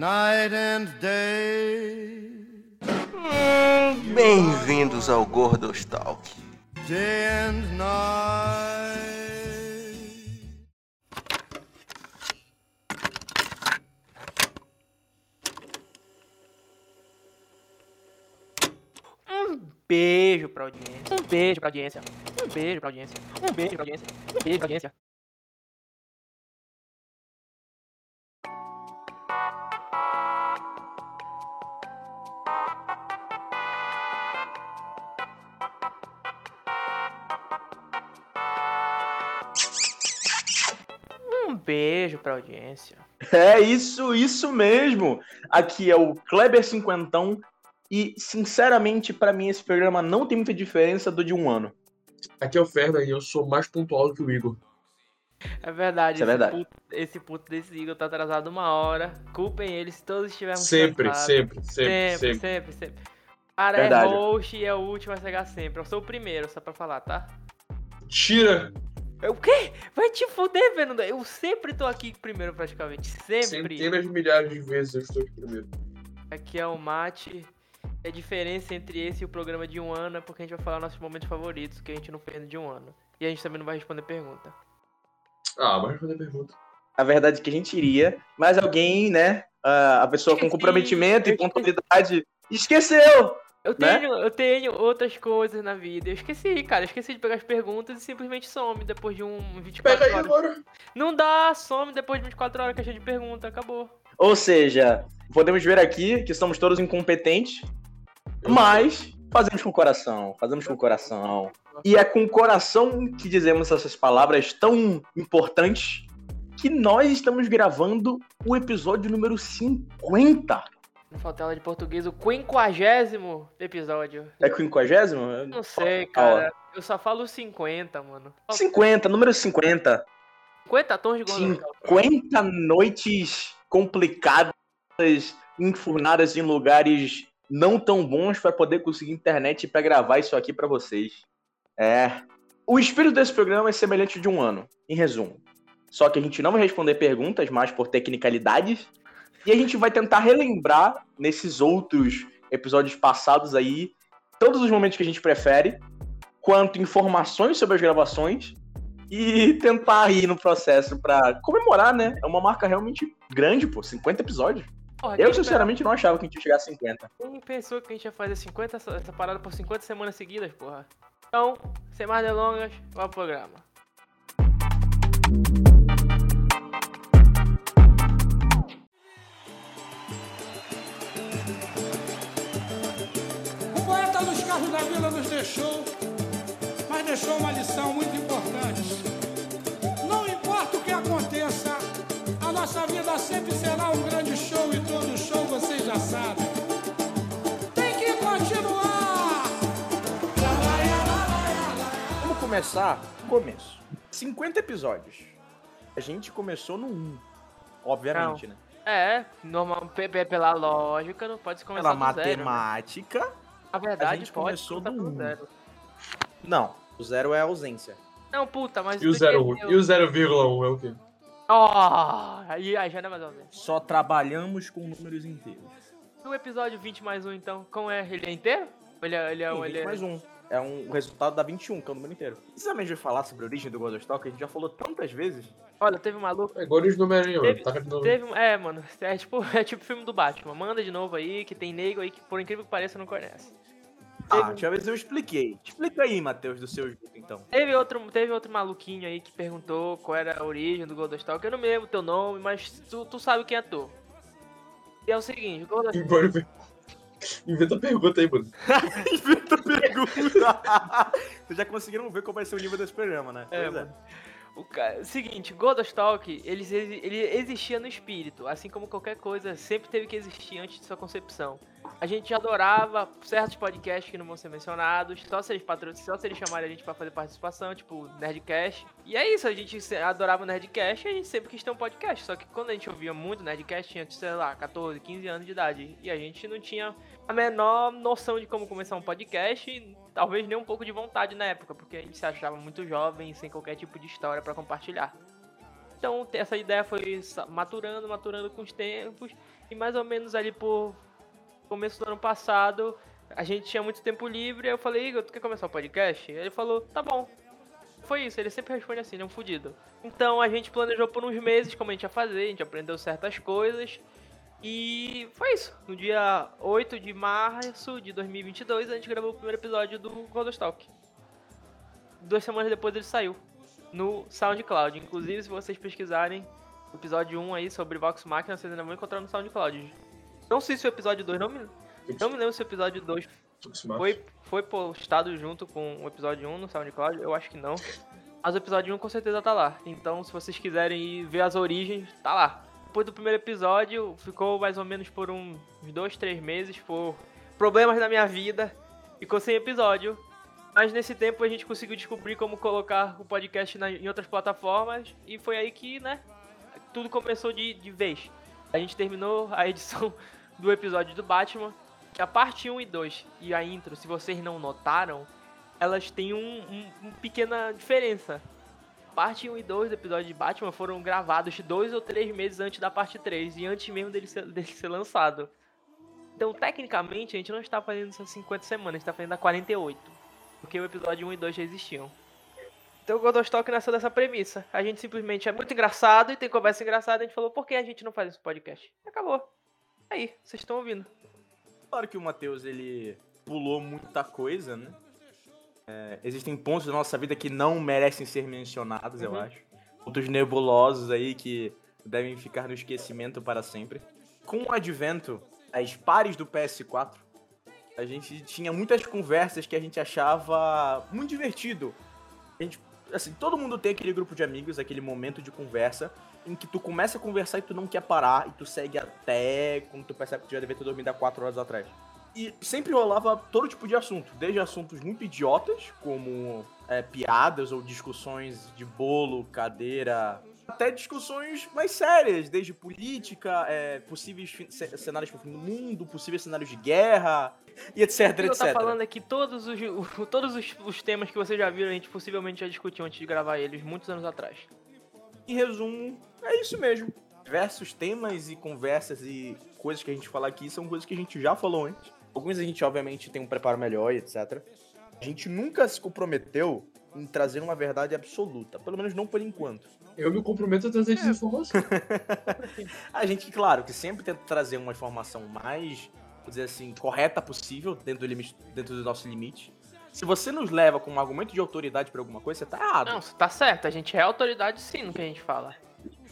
night and day, Bem-vindos ao Gordostalk. day and night. Um beijo pra audiência. Um beijo pra audiência. Um beijo pra audiência. Um beijo pra audiência. Um beijo pra audiência. Beijo pra audiência. É isso, isso mesmo. Aqui é o Kleber Cinquentão e, sinceramente, pra mim esse programa não tem muita diferença do de um ano. Aqui é o Ferna e eu sou mais pontual do que o Igor. É verdade. Isso é esse verdade. Puto, esse puto desse Igor tá atrasado uma hora. Culpem ele se todos estivermos Sempre, cansados. sempre, sempre, Sempre, sempre. sempre, sempre. Cara, Verdade. é host e é o último a chegar sempre. Eu sou o primeiro, só pra falar, tá? Tira Eu, o quê? Vai te fuder, Fernando. Eu sempre tô aqui primeiro, praticamente. Sempre. centenas de milhares de vezes eu estou aqui primeiro. Aqui é o Mate. A diferença entre esse e o programa de um ano é porque a gente vai falar nossos momentos favoritos que a gente não no de um ano. E a gente também não vai responder pergunta. Ah, mas responder pergunta. A verdade é que a gente iria, mas alguém, né, a a pessoa com comprometimento e pontualidade esqueceu. Eu Né? tenho, eu tenho outras coisas na vida. Eu esqueci, cara. Eu esqueci de pegar as perguntas e simplesmente some depois de um 24 Pega aí horas. agora. Não dá, some depois de 24 horas que a gente pergunta, acabou. Ou seja, podemos ver aqui que somos todos incompetentes, mas fazemos com o coração, fazemos com o coração. E é com o coração que dizemos essas palavras tão importantes que nós estamos gravando o episódio número 50. Não falta aula de português, o quinquagésimo episódio. É 50? Não sei, cara. Eu só falo 50, mano. 50, número 50. 50 tons de Gondor. 50 noites complicadas, enfurnadas em lugares não tão bons para poder conseguir internet para gravar isso aqui para vocês. É. O espírito desse programa é semelhante ao de um ano, em resumo. Só que a gente não vai responder perguntas, mais por tecnicalidades. E a gente vai tentar relembrar nesses outros episódios passados aí todos os momentos que a gente prefere, quanto informações sobre as gravações e tentar ir no processo pra comemorar, né? É uma marca realmente grande, pô, 50 episódios. Porra, Eu, sinceramente, não achava que a gente ia chegar a 50. espera- Quem pensou que a gente ia fazer 50, essa parada por 50 semanas seguidas, porra? Então, sem mais delongas, vamos ao programa. Carlos da Vila nos deixou, mas deixou uma lição muito importante. Não importa o que aconteça, a nossa vida sempre será um grande show e todo show vocês já sabem. Tem que continuar! Vamos começar? Começo. 50 episódios. A gente começou no 1. Obviamente, né? É, normal, pe- pe- pela lógica, não pode se começar Pela do zero, né? Na verdade, a gente pode começou do do um. zero. Não, o zero é ausência. Não, puta, mas... E o tu 0,1 esqueceu. e o 0,1 é o quê? Ó, aí, aí já não é mais ou menos. Só trabalhamos com números inteiros. O episódio 20 mais um, então, como é? Ele é inteiro? Ou Ele é, ele é, Sim, um- ele 20 é... mais um. É um, resultado da 21, que é o número inteiro. Precisamente de falar sobre a origem do Godostalk, a gente já falou tantas vezes. Olha, teve um maluco... É igual mano. Taca de novo. teve, um- é, mano, é tipo, é tipo filme do Batman. Manda de novo aí, que tem nego aí que, por incrível que pareça, não conhece. Ah, última vez eu expliquei. Explica aí, Matheus, do seu jeito, então. Teve outro, teve outro maluquinho aí que perguntou qual era a origem do Goldostalk. Eu não me lembro o teu nome, mas tu, tu sabe quem é tu. E é o seguinte, o Goldostalk... Inventa pergunta aí, mano. Inventa pergunta. Vocês já conseguiram ver qual vai ser o nível desse programa, né? É, Pois mano. O ca- seguinte, Godostalk, ele, ele existia no espírito, assim como qualquer coisa sempre teve que existir antes de sua concepção. A gente adorava certos podcasts que não vão ser mencionados, só se eles patro... só se eles chamarem a gente pra fazer participação, tipo Nerdcast. E é isso, a gente adorava o Nerdcast e a gente sempre quis ter um podcast. Só que quando a gente ouvia muito Nerdcast, tinha, sei lá, 14, 15 anos de idade. E a gente não tinha a menor noção de como começar um podcast e talvez nem um pouco de vontade na época, porque a gente se achava muito jovem, sem qualquer tipo de história pra compartilhar. Então essa ideia foi maturando, maturando com os tempos. E mais ou menos ali por começo do ano passado, a gente tinha muito tempo livre. Eu falei, Igor, tu quer começar o podcast? Ele falou, tá bom. Foi isso, ele sempre responde assim, ele é um fudido. Então a gente planejou por uns meses como a gente ia fazer, a gente aprendeu certas coisas. E foi isso. No dia 8 de março de 2022, a gente gravou o primeiro episódio do Godostalk. Duas semanas depois ele saiu no SoundCloud. Inclusive, se vocês pesquisarem o episódio 1 aí sobre Vox Machina, vocês ainda vão encontrar no SoundCloud. Não sei se o episódio 2, não me, não me lembro se o episódio 2 foi, foi postado junto com o episódio 1 no SoundCloud, eu acho que não. Mas o episódio 1 com certeza tá lá. Então, se vocês quiserem ir ver as origens, tá lá. Depois do primeiro episódio, ficou mais ou menos por uns dois, três meses por problemas da minha vida. Ficou sem episódio. Mas nesse tempo a gente conseguiu descobrir como colocar o podcast na- em outras plataformas. E foi aí que, né, tudo começou de, de vez. A gente terminou a edição do episódio do Batman. Que a parte 1 e 2 e a intro, se vocês não notaram, elas têm um, um- uma pequena diferença. Parte 1 e 2 do episódio de Batman foram gravados dois ou três meses antes da parte 3 e antes mesmo dele ser, dele ser lançado. Então, tecnicamente, a gente não está fazendo essas 50 semanas, a gente está fazendo a 48. Porque o episódio 1 e 2 já existiam. Então o Godostalk nasceu dessa premissa. A gente simplesmente é muito engraçado e tem conversa engraçada. A gente falou, por que a gente não faz esse podcast? Acabou. Aí, vocês estão ouvindo. Claro que o Matheus, ele pulou muita coisa, né? É, existem pontos da nossa vida que não merecem ser mencionados, eu Uhum. acho. Pontos nebulosos aí que devem ficar no esquecimento para sempre. Com o advento das pares do PS4, a gente tinha muitas conversas que a gente achava muito divertido. A gente, assim, todo mundo tem aquele grupo de amigos, aquele momento de conversa em que tu começa a conversar e tu não quer parar e tu segue até quando tu percebe que tu já devia ter dormido há 4 horas atrás. E sempre rolava todo tipo de assunto, desde assuntos muito idiotas, como é, piadas ou discussões de bolo, cadeira, até discussões mais sérias, desde política, é, possíveis cenários fim do mundo, possíveis cenários de guerra, e etc, O que eu etc. tá falando é que todos, os, o- todos os, os temas que vocês já viram, a gente possivelmente já discutiu antes de gravar eles, muitos anos atrás. Em resumo, é isso mesmo. Diversos temas e conversas e coisas que a gente fala aqui são coisas que a gente já falou antes. Alguns a gente, obviamente, tem um preparo melhor e etc. A gente nunca se comprometeu em trazer uma verdade absoluta. Pelo menos não por enquanto. Eu me comprometo a trazer desinformação. A gente, claro, que sempre tenta trazer uma informação mais, vou dizer assim, correta possível dentro do, limite, dentro do nosso limite. Se você nos leva com um argumento de autoridade pra alguma coisa, você tá errado. Não, você tá certo, a gente é autoridade sim no que a gente fala.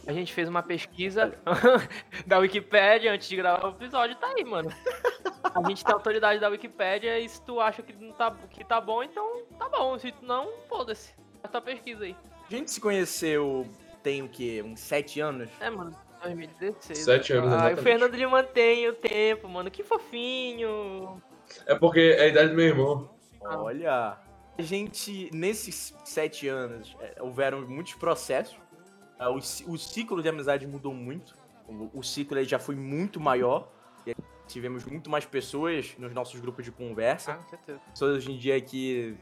A gente fez uma pesquisa da Wikipédia antes de gravar o episódio, tá aí, mano. A gente tem autoridade da Wikipédia e se tu acha que, não tá, que tá bom, então tá bom. Se tu não, foda-se. Faz tua pesquisa aí. A gente se conheceu tem o quê? Uns sete anos? É, mano, 2016. Sete anos, Ah, e o. Fernando ele mantém o tempo, mano. Que fofinho. É porque é a idade do meu irmão. Olha, a gente, nesses sete anos, é, houveram muitos processos. Ah, O, o ciclo de amizade mudou muito. O, o ciclo já foi muito maior. E tivemos muito mais pessoas nos nossos grupos de conversa. Ah, certeza. Pessoas hoje em dia que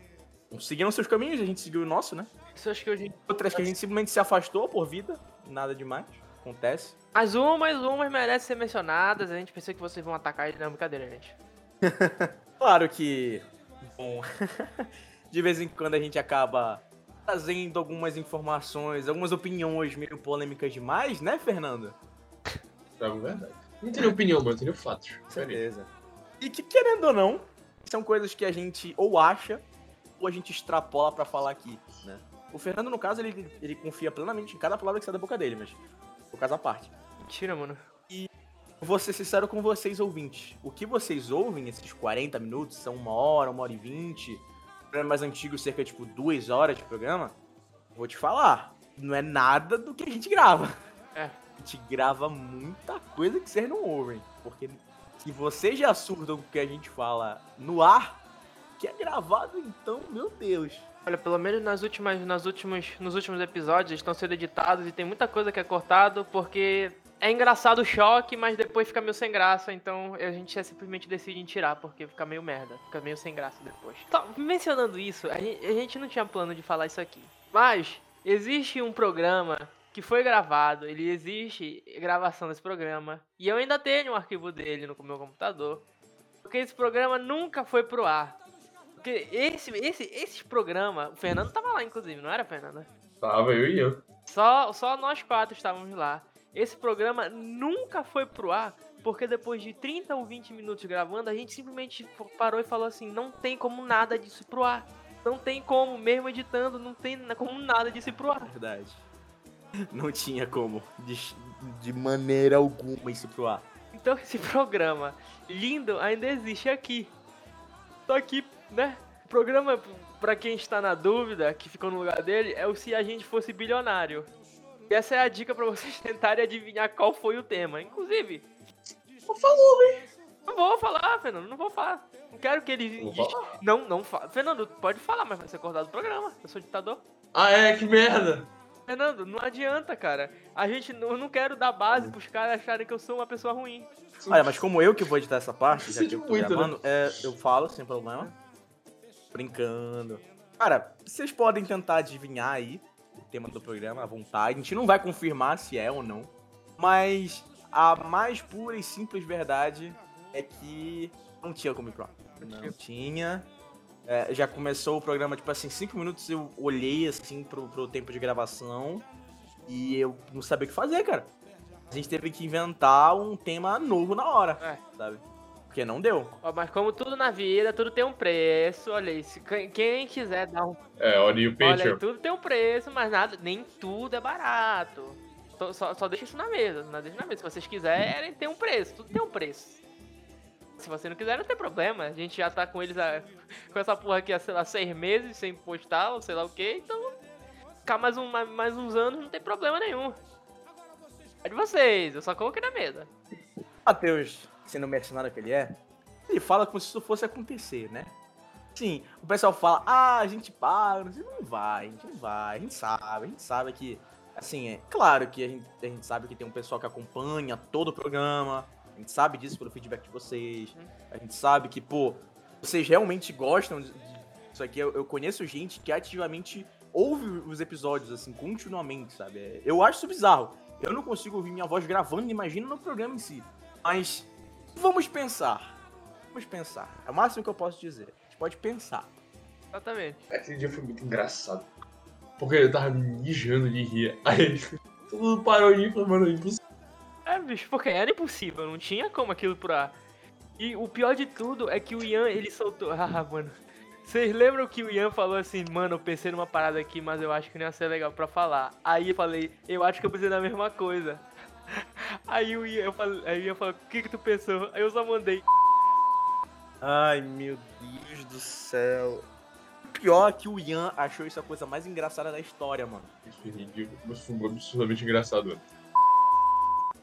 seguiram seus caminhos, a gente seguiu o nosso, né? Pessoas que hoje. Outras que a gente simplesmente se afastou por vida. Nada demais. Acontece. Mas umas, umas merecem ser mencionadas. A gente pensou que vocês vão atacar ele. Não, brincadeira, gente. Claro que, bom, de vez em quando a gente acaba trazendo algumas informações, algumas opiniões meio polêmicas demais, né, Fernando? É verdade. Não tenho opinião, mano, eu tenho fatos. Certeza. E que, querendo ou não, são coisas que a gente ou acha ou a gente extrapola pra falar aqui, né? O Fernando, no caso, ele, ele confia plenamente em cada palavra que sai da boca dele, mas o caso à parte. Mentira, mano. Vou ser sincero com vocês, ouvintes. O que vocês ouvem esses 40 minutos, são uma hora, uma hora e vinte, programa mais antigo, cerca de tipo duas horas de programa, vou te falar, não é nada do que a gente grava. É. A gente grava muita coisa que vocês não ouvem. Porque se vocês já surtam com o que a gente fala no ar, que é gravado, então, meu Deus. Olha, pelo menos nas últimas, nas últimos, nos últimos episódios eles estão sendo editados e tem muita coisa que é cortado porque é engraçado o choque, mas depois fica meio sem graça, então a gente é simplesmente decide em tirar porque fica meio merda, fica meio sem graça depois. Tá, mencionando isso, a gente, a gente não tinha plano de falar isso aqui, mas existe um programa que foi gravado, ele existe gravação desse programa. E eu ainda tenho um arquivo dele no meu computador. Porque esse programa nunca foi pro ar. Porque esse, esse, esse programa, o Fernando tava lá, inclusive, não era, Fernanda? Tava eu e eu. Só, só nós quatro estávamos lá. Esse programa nunca foi pro ar, porque depois de 30 ou 20 minutos gravando, a gente simplesmente parou e falou assim: não tem como nada disso pro ar. Não tem como, mesmo editando, não tem como nada disso pro ar. Verdade. Não tinha como, de, de maneira alguma, isso pro ar. Então esse programa lindo ainda existe aqui. Só que, né? O programa, pra quem está na dúvida, que ficou no lugar dele, é o se a gente fosse bilionário. E essa é a dica pra vocês tentarem adivinhar qual foi o tema. Inclusive. Não falou, velho. Não vou falar, Fernando, não vou falar. Não quero que ele. Falar. Não, não fala. Fernando, pode falar, mas vai ser cortado do programa. Eu sou ditador. Ah, é, que merda. Fernando, não adianta, cara. A gente não, eu não quero dar base pros caras acharem que eu sou uma pessoa ruim. Olha, mas como eu que vou editar essa parte, já que eu tô Muito, né? gravando, é, eu falo sem problema. Brincando. Cara, vocês podem tentar adivinhar aí tema do programa à vontade. A gente não vai confirmar se é ou não. Mas a mais pura e simples verdade é que não tinha pro ar. Não tinha. É, já começou o programa, tipo assim, cinco minutos eu olhei assim pro, pro tempo de gravação e eu não sabia o que fazer, cara. A gente teve que inventar um tema novo na hora, É. sabe? Porque não deu. Ó, mas como tudo na vida, tudo tem um preço. Olha aí, se quem- quiser dar um É, olha aí o Olha, tudo tem um preço, mas nada, nem tudo é barato. Tô- Só, só deixa isso na mesa, não deixa na mesa. Se vocês quiserem, tem um preço, tudo tem um preço. Se você não quiser, não tem problema. A gente já tá com eles, a- com essa porra aqui há, sei lá, seis meses sem postar, ou sei lá o que, então ficar mais, um, mais, mais uns anos não tem problema nenhum. É de vocês, eu só coloquei na mesa. Matheus, sendo o mercenário que ele é, ele fala como se isso fosse acontecer, né? Sim, o pessoal fala, ah, a gente paga, não vai, a gente não vai, a gente sabe, a gente sabe que, assim, é claro que a gente, a gente sabe que tem um pessoal que acompanha todo o programa, a gente sabe disso pelo feedback de vocês, a gente sabe que, pô, vocês realmente gostam disso aqui, eu, eu conheço gente que ativamente ouve os episódios, assim, continuamente, sabe? É, Eu acho isso bizarro. Eu não consigo ouvir minha voz gravando, imagina no programa em si. Mas vamos pensar. Vamos pensar. É o máximo que eu posso dizer. A gente pode pensar. Exatamente. Aquele dia foi muito engraçado. Porque eu tava mijando de rir. Aí todo mundo parou de rir e falou, mano, é impossível. É, bicho, porque era impossível, não tinha como aquilo por ar. E o pior de tudo é que o Ian, ele soltou. Ah, mano. Vocês lembram que o Ian falou assim, mano, eu pensei numa parada aqui, mas eu acho que não ia ser legal pra falar. Aí eu falei, eu acho que eu pensei na mesma coisa. Aí o Ian, eu falei, aí o Ian falou, o que que tu pensou? Aí eu só mandei. Ai, meu Deus do céu. O pior é que o Ian achou isso a coisa mais engraçada da história, mano. Isso foi ridículo, absurdamente engraçado, mano.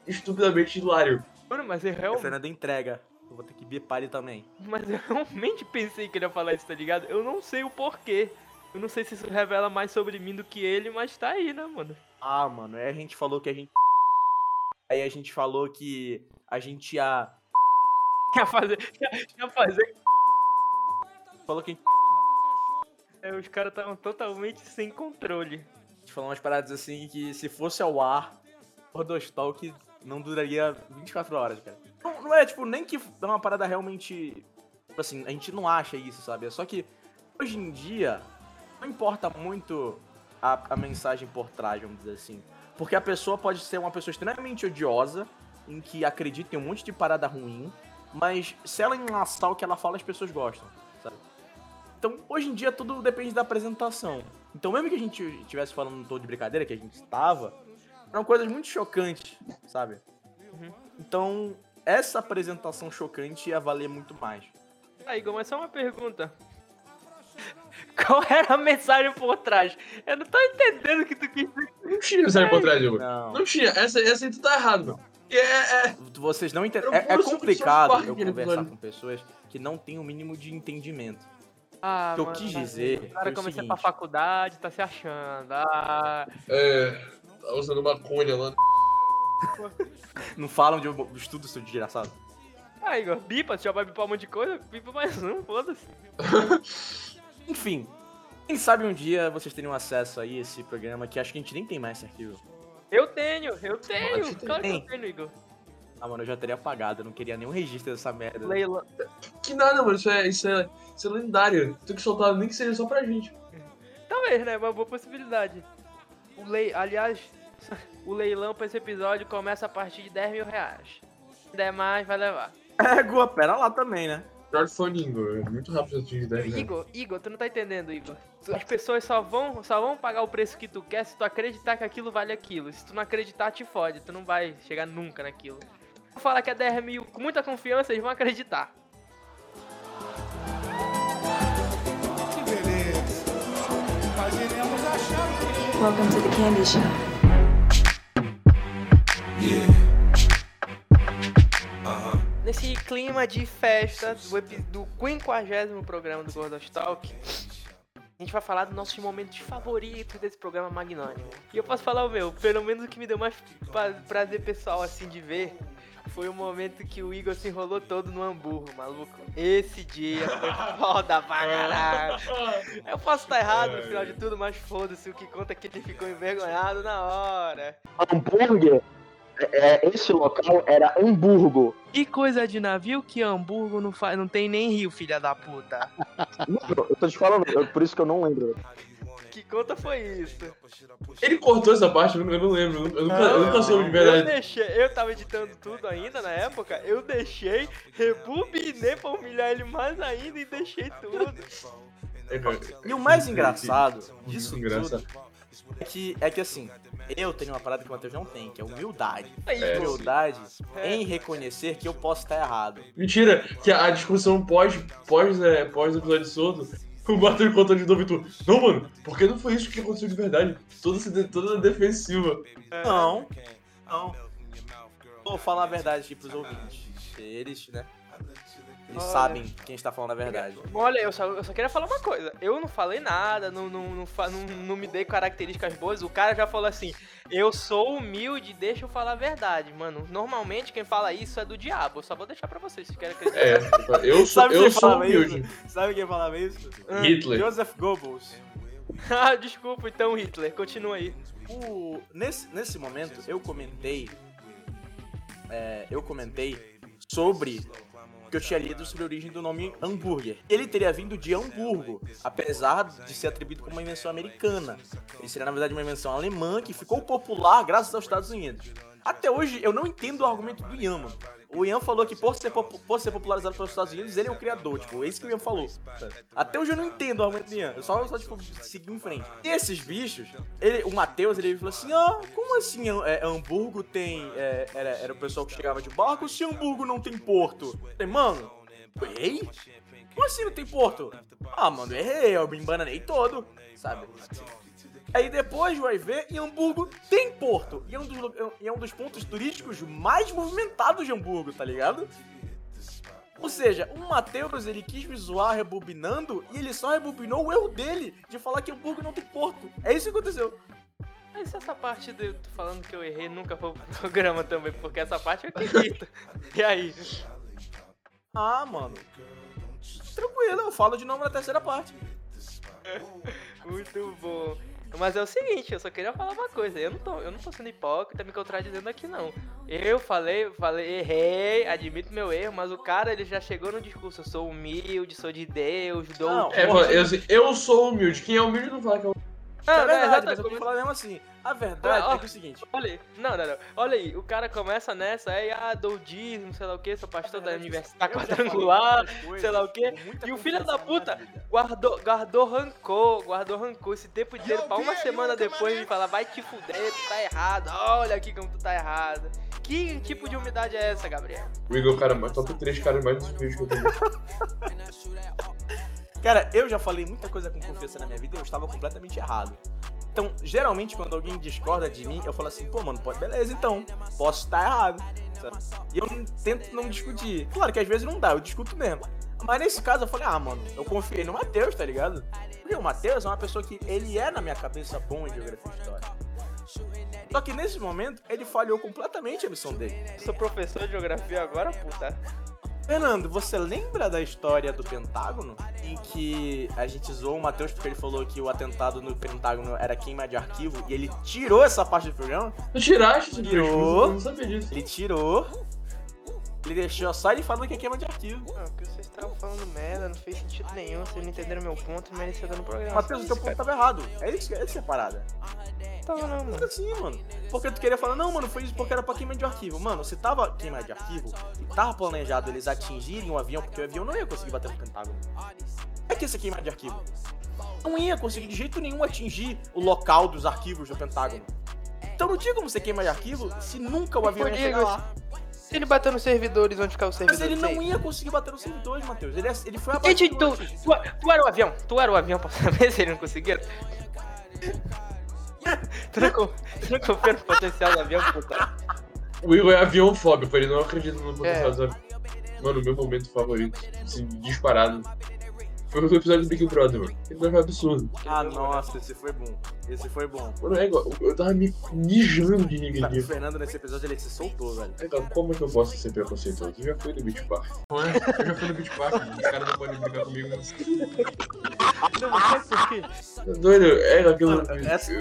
Estupidamente hilário. Mano, mas eu A realmente. Fernanda entrega. Eu vou ter que bipar ele também. Mas eu realmente pensei que ele ia falar isso, tá ligado? Eu não sei o porquê. Eu não sei se isso revela mais sobre mim do que ele, mas tá aí, né, mano? Ah, mano, aí a gente falou que a gente. Aí a gente falou que a gente ia. Ia fazer. Ia, fazer. Falou que É, os caras estavam totalmente sem controle. A gente falou umas paradas assim que se fosse ao ar, o Rodostalk não duraria 24 horas, cara. Não, não é, tipo, nem que é uma parada realmente. Tipo assim, a gente não acha isso, sabe? É só que hoje em dia não importa muito a, a mensagem por trás, vamos dizer assim. Porque a pessoa pode ser uma pessoa extremamente odiosa, em que acredita em um monte de parada ruim, mas se ela enlaçar o que ela fala, as pessoas gostam, sabe? Então, hoje em dia, tudo depende da apresentação. Então, mesmo que a gente estivesse falando um tom de brincadeira, que a gente estava, eram coisas muito chocantes, sabe? Então, essa apresentação chocante ia valer muito mais. Aí, Igor, mas só uma pergunta. Qual era a mensagem por trás? Eu não tô entendendo o que tu quis dizer. Não tinha mensagem por trás, Igor. Não. Não tinha. Essa, essa aí tu tá errado. É, é, Vocês não entendem. É, é complicado eu conversar com pessoas que não têm o mínimo de entendimento. Ah, O que eu mano, quis dizer O cara comecei seguinte. pra faculdade, tá se achando. Ah, é. Tá usando maconha lá. Não falam de um estudo, seu desgraçado. ah, Igor, bipa, você já vai bipar um monte de coisa? Bipa mais um, foda-se. Enfim, quem sabe um dia vocês teriam acesso aí a esse programa, que acho que a gente nem tem mais esse arquivo. Eu tenho, eu tenho. Ter. Claro que eu Tem. tenho, Igor. Ah, mano, eu já teria apagado, eu não queria nenhum registro dessa merda. Leilão. Que nada, mano. Isso é, isso é, isso é lendário. Tem que soltar nem que seja só pra gente. Talvez, né? Uma boa possibilidade. O lei... Aliás, o leilão pra esse episódio começa a partir de 10 mil reais. Se der mais, vai levar. Égua, pera lá também, né? Crowdfunding, Igor. É muito rápido atingir 10 né? Igor, Igor, tu não tá entendendo, Igor. As pessoas só vão, só vão pagar o preço que tu quer se tu acreditar que aquilo vale aquilo. Se tu não acreditar, te fode. Tu não vai chegar nunca naquilo. Vou falar que é 10 mil com muita confiança, eles vão acreditar. Que beleza. Nós iremos achar o que Welcome to the candy shop. Nesse clima de festa do, do 50 programa do Gordos Talk, a gente vai falar dos nossos momentos favoritos desse programa magnânimo. E eu posso falar o meu, pelo menos o que me deu mais pra- prazer pessoal assim de ver foi o momento que o Igor se enrolou todo no hambúrguer, maluco. Esse dia foi foda pra caralho. Eu posso estar errado no final de tudo, mas foda-se, o que conta é que ele ficou envergonhado na hora. Hambúrguer, é, esse local era Hamburgo. Que coisa de navio que hambúrguer não, faz, não tem nem rio, filha da puta. Não, eu tô te falando, eu- por isso que eu não lembro. Que conta foi isso? Ele cortou essa parte, eu não, eu lembro. Eu nunca, eu nunca soube de Eu verdade. deixei, eu tava editando tudo ainda na época, eu deixei, rebobinei pra humilhar ele mais ainda e deixei tudo. É, E o mais engraçado disso engraçado. tudo é que, é que assim, eu tenho uma parada que o Matheus não tem, que é humildade. É. Humildade É. em reconhecer que eu posso estar errado. Mentira, que a discussão pós, pós, é, pós episódio solto, o Matheus contou de novo e tu. Não, mano, porque não foi isso que aconteceu de verdade. Toda, toda defensiva. Não, não. Vou falar a verdade aqui pros ouvintes. Eles, né? Eles Olha. sabem quem está falando a verdade. Olha, eu só, eu só queria falar uma coisa. Eu não falei nada, não, não, não, não, não me dei características boas. O cara já falou assim: eu sou humilde, deixa eu falar a verdade. Mano, normalmente quem fala isso é do diabo. Eu só vou deixar pra vocês se querem acreditar. É, eu sou, Sabe eu quem sou falava humilde. isso? Sabe quem falava isso? Hitler. Joseph Goebbels. ah, desculpa então, Hitler. Continua aí. O, nesse, nesse momento, eu comentei. é, eu comentei sobre que eu tinha lido sobre a origem do nome hambúrguer. Ele teria vindo de Hamburgo, apesar de ser atribuído como uma invenção americana. Ele seria, na verdade, uma invenção alemã que ficou popular graças aos Estados Unidos. Até hoje, eu não entendo o argumento do mano. O Ian falou que por ser, por ser popularizado pelos Estados Unidos, ele é o criador. Tipo, é isso que o Ian falou. Até hoje eu não entendo o argumento do Ian. Eu só, só tipo, seguir em frente. E esses bichos, ele, o Matheus, ele falou assim: Ah, como assim é, Hamburgo tem. é, era, era o pessoal que chegava de barco, se Hamburgo não tem porto? Eu falei, mano, errei? Como assim não tem porto? Ah, mano, errei, eu me embananei todo, sabe? Aí depois vai ver, em Hamburgo tem porto. E é um dos, é um dos pontos turísticos mais movimentados de Hamburgo, tá ligado? Ou seja, o Matheus ele quis me zoar rebobinando e ele só rebobinou o erro dele de falar que Hamburgo não tem porto. É isso que aconteceu. Mas se essa parte de eu falando que eu errei nunca foi pro programa também, porque essa parte eu acredito. E aí? Ah, mano. Tranquilo, eu falo de novo na terceira parte. Muito bom. Mas é o seguinte, eu só queria falar uma coisa. Eu não tô, eu não tô sendo hipócrita me contradizendo aqui, não. Eu falei, falei, errei, admito meu erro, mas o cara ele já chegou no discurso. Eu sou humilde, sou de Deus, dou. Não, É, eu, eu sou humilde. Quem é humilde não fala que é humilde. é Não, não, verdade, mas eu que falar mesmo assim. A verdade Ah, é que é o seguinte. Olha aí, não, não, não. Olha aí, o cara começa nessa, aí, ah, dou dízimo, sei lá o que, sou pastor da universidade falei quadrangular, sei lá o quê. com muita E o filho da puta guardou, guardou rancor, guardou rancor esse tempo inteiro pra uma semana depois me falar, vai te fuder, tu tá errado, olha aqui como tu tá errado. Que tipo de umidade é essa, Gabriel? O Igor, cara, top 3 caras mais humildes que eu tenho. Cara, eu já falei muita coisa com confiança na minha vida e eu estava completamente errado. Então, geralmente, quando alguém discorda de mim, eu falo assim, pô, mano, pode, beleza, então, posso estar errado. E eu tento não discutir. Claro que às vezes não dá, eu discuto mesmo. Mas nesse caso eu falei, ah, mano, eu confiei no Matheus, tá ligado? Porque o Matheus é uma pessoa que ele é, na minha cabeça, bom em geografia e história. Só que nesse momento, ele falhou completamente a missão dele. Sou professor de geografia agora, puta. Fernando, você lembra da história do Pentágono? Em que a gente zoou o Matheus porque ele falou que o atentado no Pentágono era queima de arquivo e ele tirou essa parte do programa? Tu tiraste Tirou. eu não sabia disso. Ele tirou. Ele deixou só ele falando que é queima de arquivo. Não, que vocês estavam falando merda, não fez sentido nenhum, vocês não entenderam meu ponto, merecia dando programa. Matheus, o teu ponto tava errado. É isso, é isso que é parada. Tava não, mano. Fica assim, mano. Porque tu queria falar, não, mano, foi isso porque era pra queima de arquivo. Mano, se tava queima de arquivo e tava planejado eles atingirem o avião, porque o avião não ia conseguir bater no Pentágono. É que esse queima de arquivo. Não ia conseguir de jeito nenhum atingir o local dos arquivos do Pentágono. Então não tinha como você queimar de arquivo se nunca o avião ia chegar lá. Se ele bateu nos servidores, onde ficar os Mas servidores? ele não ia conseguir bater nos servidores, Matheus. Ele, ele foi Gente, abatido tu, antes. tu, tu era o avião, tu era o avião pra saber se ele não conseguia? tu, não, tu não confia no potencial do avião, puta? O Igor é aviãofóbico, ele não acredita no potencial É. dos aviões. Mano, meu momento favorito, assim, disparado, foi o episódio do Big Brother, mano. Ele foi absurdo. Ah, nossa, esse foi bom. Esse foi bom. Mano, é igual, eu tava me mijando de rir O dia. Fernando nesse episódio ele se soltou, velho. É, cara, como é que eu posso ser preconceituoso? Eu já fui no Beach Park. Não é? Eu já fui no Beach Park, os caras não podem brincar comigo. Mas... Não, mas sabe por quê? É doido, é aquilo. Mano, essa-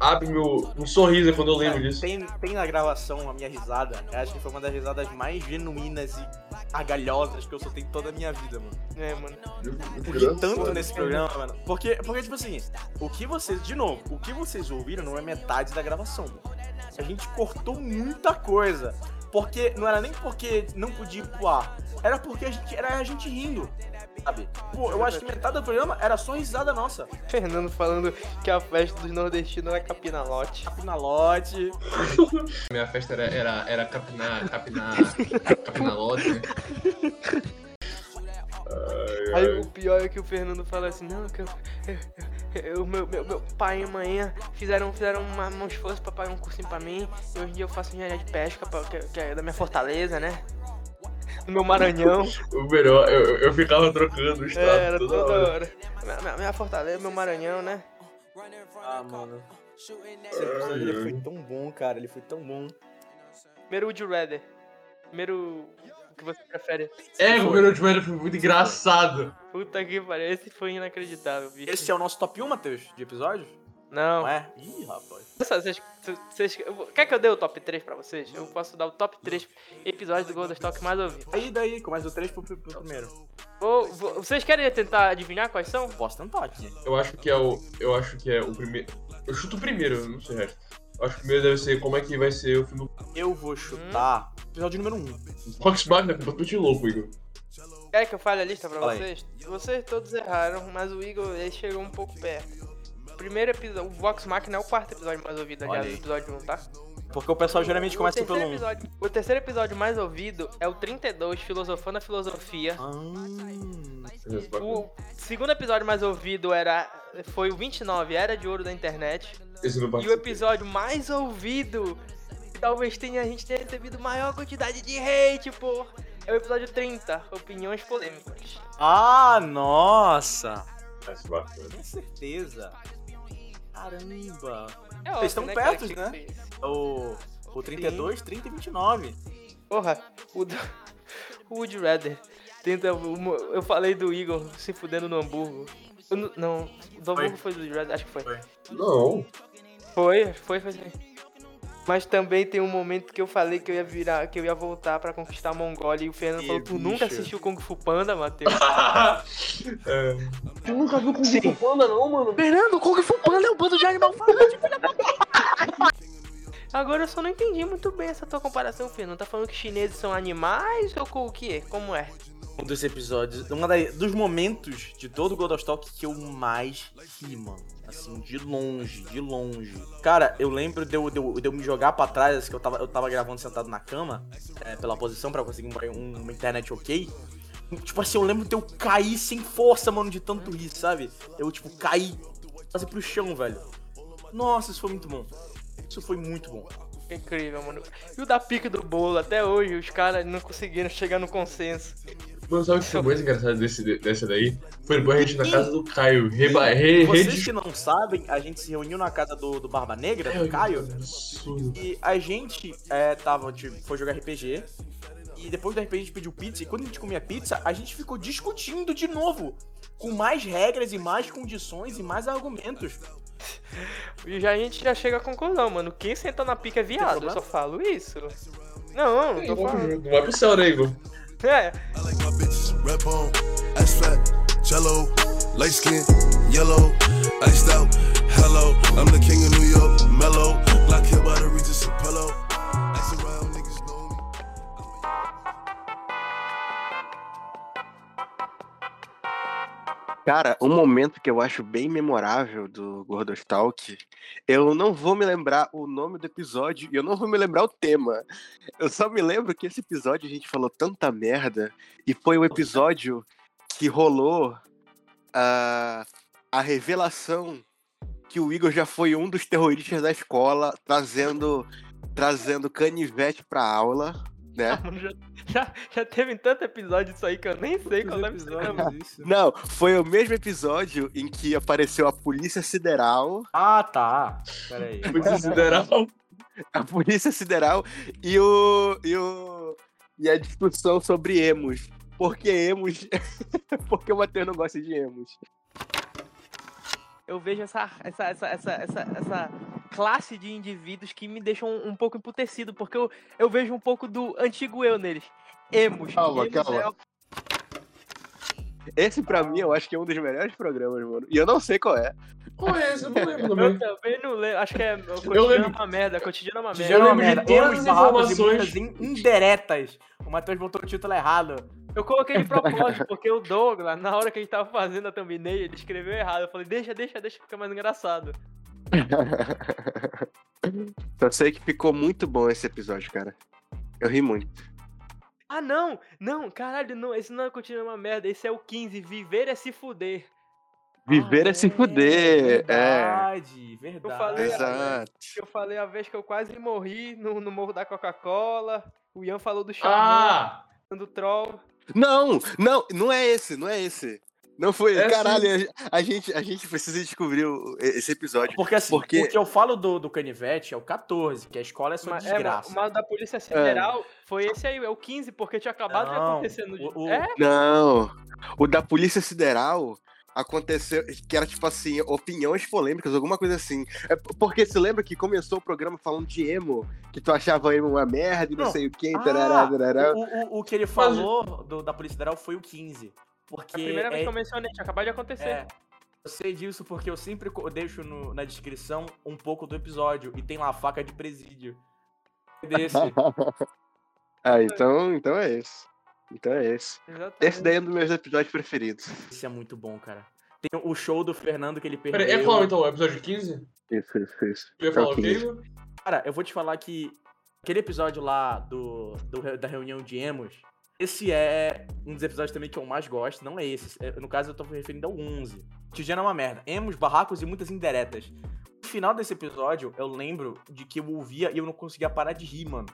Abre meu um sorriso quando eu lembro disso. Tem, tem na gravação a minha risada. Eu acho que foi uma das risadas mais genuínas e argalhosas que eu soltei em toda a minha vida, mano. É, mano. Eu ri tanto nesse programa, mano. Porque, porque, tipo assim, o que vocês, de novo, o que vocês ouviram não é metade da gravação, mano. A gente cortou muita coisa. Porque, não era nem porque não podia ir pro ar. Era porque a gente, era a gente rindo, sabe? Pô, eu acho que metade do programa era só risada nossa. Fernando falando que a festa dos nordestinos é capinalote. Capinalote. Minha festa era, era, era capinar, capinar, capinalote? Ai, Aí o pior é que o Fernando fala assim, não, que eu, eu- eu- meu, meu, meu pai e mãe fizeram, fizeram uma, um esforço pra pagar um cursinho pra mim, e hoje em dia eu faço engenharia de pesca, pra- que, que é da minha fortaleza, né? Do meu Maranhão. O melhor, eu, eu- ficava trocando o estado É, era toda, toda hora. hora. Minha, minha- minha fortaleza, meu Maranhão, né? Ah, mano. Esse episódio ele foi tão bom, cara. Ele foi tão bom. Primeiro Would You Rather. Primeiro que você prefere. É, o meu último foi muito engraçado. Puta que pariu, esse foi inacreditável, bicho. Esse é o nosso top 1, Matheus, de episódios? Não, Não é? Ih, rapaz. Nossa, Vocês, vocês, quer que eu dê o top 3 pra vocês? Eu posso dar o top 3 episódios do Golden Talk mais ouvido. Aí daí, começa o 3 pro, pro, primeiro. Vou- vou- vocês querem tentar adivinhar quais são? Posso tentar aqui. Eu acho que é o. Eu acho que é o primeiro. Eu chuto o primeiro, não sei o resto. Acho que o primeiro deve ser como é que vai ser o filme. Eu vou chutar episódio número 1. Roxbach é completamente louco, Igor. Querem que eu fale a lista pra Fala aí. vocês? Vocês todos erraram, mas o Igor ele chegou um pouco perto. O primeiro episódio, o Vox Machina é o quarto episódio mais ouvido já do episódio 1, tá? Porque o pessoal geralmente O começa pelo 1. episódio- O terceiro episódio mais ouvido é o 32, Filosofando a Filosofia. Ah, O segundo episódio mais ouvido era foi o 29, Era de Ouro da Internet. E o episódio mais ouvido, que talvez tenha, a gente tenha recebido maior quantidade de hate, pô, é o episódio 30, Opiniões Polêmicas. ah nossa! Com certeza. Caramba. É Vocês estão né, perto, cara, né? O, o 32, 30 e 29. Porra, o, do, o You Rather. Tenta, eu falei do Igor se fudendo no hambúrguer. Eu não, do hambúrguer foi do Would You Rather, acho que foi. Foi. Não. Foi, foi, foi sim. Mas também tem um momento que eu falei que eu ia virar, que eu ia voltar pra conquistar a Mongólia e o Fernando Ih, falou, tu nunca bicho. assistiu Kung Fu Panda, Matheus? é. Tu nunca viu Kung Fu Panda, não, mano? Fernando, Kung Fu Panda é um bando de animal falante, filha da Agora eu só não entendi muito bem essa tua comparação, Fernando. Tá falando que chineses são animais ou com o quê? Como é? Um dos episódios, um dos momentos de todo o God of Talk que eu mais ri, mano. Assim, de longe, de longe. Cara, eu lembro de eu, de eu, de eu me jogar pra trás, assim, que eu tava, eu tava gravando sentado na cama, é, pela posição pra conseguir um- um- uma internet ok. Tipo assim, eu lembro de eu cair sem força, mano, de tanto rir, sabe? Eu, tipo, caí quase pro chão, velho. Nossa, isso foi muito bom. Isso foi muito bom. Incrível, mano. E o da pique do bolo, até hoje os caras não conseguiram chegar no consenso. Mano, sabe o que foi mais engraçado desse, dessa daí? Foi depois a gente na casa do Caio. Reba, re, Vocês que não sabem, a gente se reuniu na casa do, do Barba Negra, É, do Caio. absurdo. E a gente é, tava, tipo, foi jogar RPG. E depois de repente a gente pediu pizza, e quando a gente comia pizza, a gente ficou discutindo de novo. Com mais regras e mais condições e mais argumentos. E já a gente já chega à conclusão, mano. Quem sentou na pica é viado. Eu só falo isso. Não, não tô falando. Não vai pro céu, né, É, I like my bitches red bone, ass fat, jello, light skin, yellow, iced out. Hello, I'm the king of New York, Cara, um momento que eu acho bem memorável do Gordostalk, eu não vou me lembrar o nome do episódio e eu não vou me lembrar o tema. Eu só me lembro que esse episódio a gente falou tanta merda e foi o episódio que rolou a, a revelação que o Igor já foi um dos terroristas da escola, trazendo, trazendo canivete pra aula, né? mano, já, já, já teve tanto episódio disso aí que eu nem sei qual é o episódio. isso. Não, foi o mesmo episódio em que apareceu a Polícia Sideral, Ah, tá. Pera aí. Muito sideral. a Polícia Sideral e o e o e a discussão sobre emos. Por que emos? Porque o Matheus não gosta de emos. Eu vejo essa, essa, essa, essa, essa, essa classe de indivíduos que me deixam um, um pouco emputecido, porque eu, eu vejo um pouco do antigo eu neles. Emos. Calma, Emos calma. é o- Esse pra mim eu acho que é um dos melhores programas, mano. E eu não sei qual é. Qual é esse? Eu não lembro Eu também. também não lembro. Acho que é. O cotidiano lembro. é uma merda. Cotidiano é uma merda. Não lembro de merda. todas Temos as e informações. indiretas. O Matheus botou o título errado. Eu coloquei de propósito, porque o Douglas, na hora que a gente tava fazendo a thumbnail, ele escreveu errado. Eu falei, deixa, deixa, deixa, fica mais engraçado. Só sei que ficou muito bom esse episódio, cara. Eu ri muito. Ah, não! Não, caralho, não. Esse não é é uma merda. Esse é o 15. Viver é se fuder. Viver é, se fuder. É, Verdade, verdade. Eu falei, exato. Eu falei a vez que eu quase morri no, no Morro da Coca-Cola. O Ian falou do Xamã, Ah! do Troll. Não, não, não é esse, não é esse. Não foi. É Caralho, a, a gente, a gente precisa descobrir o- esse episódio. Porque assim, Porque- o que eu falo do, do canivete é o 14, que a escola é só Mas, é, desgraça. mas o da Polícia Federal foi esse aí, é o 15, porque tinha acabado de Não, acontecer no o- o- É? Não, o da Polícia Sideral aconteceu, que era tipo assim, opiniões polêmicas, alguma coisa assim. É porque se lembra que começou o programa falando de emo, que tu achava emo uma merda e não, Não. sei o que, Ah, tarará, tarará. o, o, o que ele falou do- da Polícia Federal foi o 15. A Porque primeira vez é, que eu mencionei, tinha acabado de acontecer. é, eu sei disso porque eu sempre deixo no- na descrição um pouco do episódio e tem lá a faca de presídio. Desse. Ah, então, então é esse. Então é esse. Exatamente. Esse daí é um dos meus episódios preferidos. Esse é muito bom, cara. Tem o show do Fernando que ele perdeu. Peraí, é qual então? O episódio 15? Isso, isso, isso. Eu ia É falar o o quê? 15. Igor? Cara, eu vou te falar que aquele episódio lá do, do- da reunião de emos, esse é um dos episódios também que eu mais gosto. Não é esse. é- no caso, eu tô me referindo ao 11. Tigiano é uma merda. Emos, barracos e muitas indiretas. No final desse episódio, eu lembro de que eu ouvia e eu não conseguia parar de rir, mano.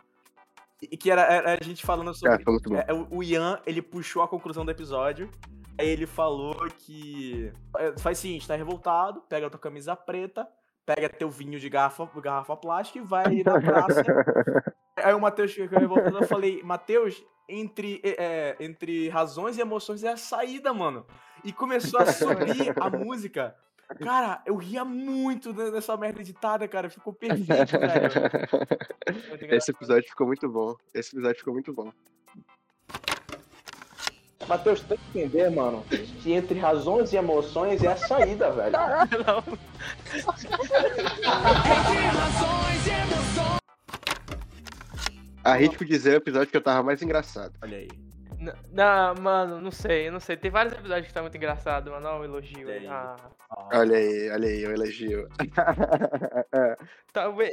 E que era, era a gente falando sobre. Muito bom. É, o- Ian, ele puxou a conclusão do episódio. Aí ele falou que. é, Faz o seguinte, tá revoltado, pega a tua camisa preta, pega teu vinho de garrafa, garrafa plástica e vai na praça. Aí o Matheus ficou revoltado, eu falei, Matheus, entre, é, entre razões e emoções é a saída, mano. E começou a subir a música. Cara, eu ria muito de- dessa merda editada, cara. Ficou perfeito, velho. Muito Esse episódio ficou muito bom. Esse episódio ficou muito bom. Matheus, tem que entender, mano, que entre razões e emoções é a saída, velho. Arrisco dizer o episódio que eu tava mais engraçado. Olha aí. N- Não, mano, não sei, não sei. Tem vários episódios que tá muito engraçado, mano. Ó, um elogio aí. Ah, Olha aí, olha aí, eu elogio. talvez,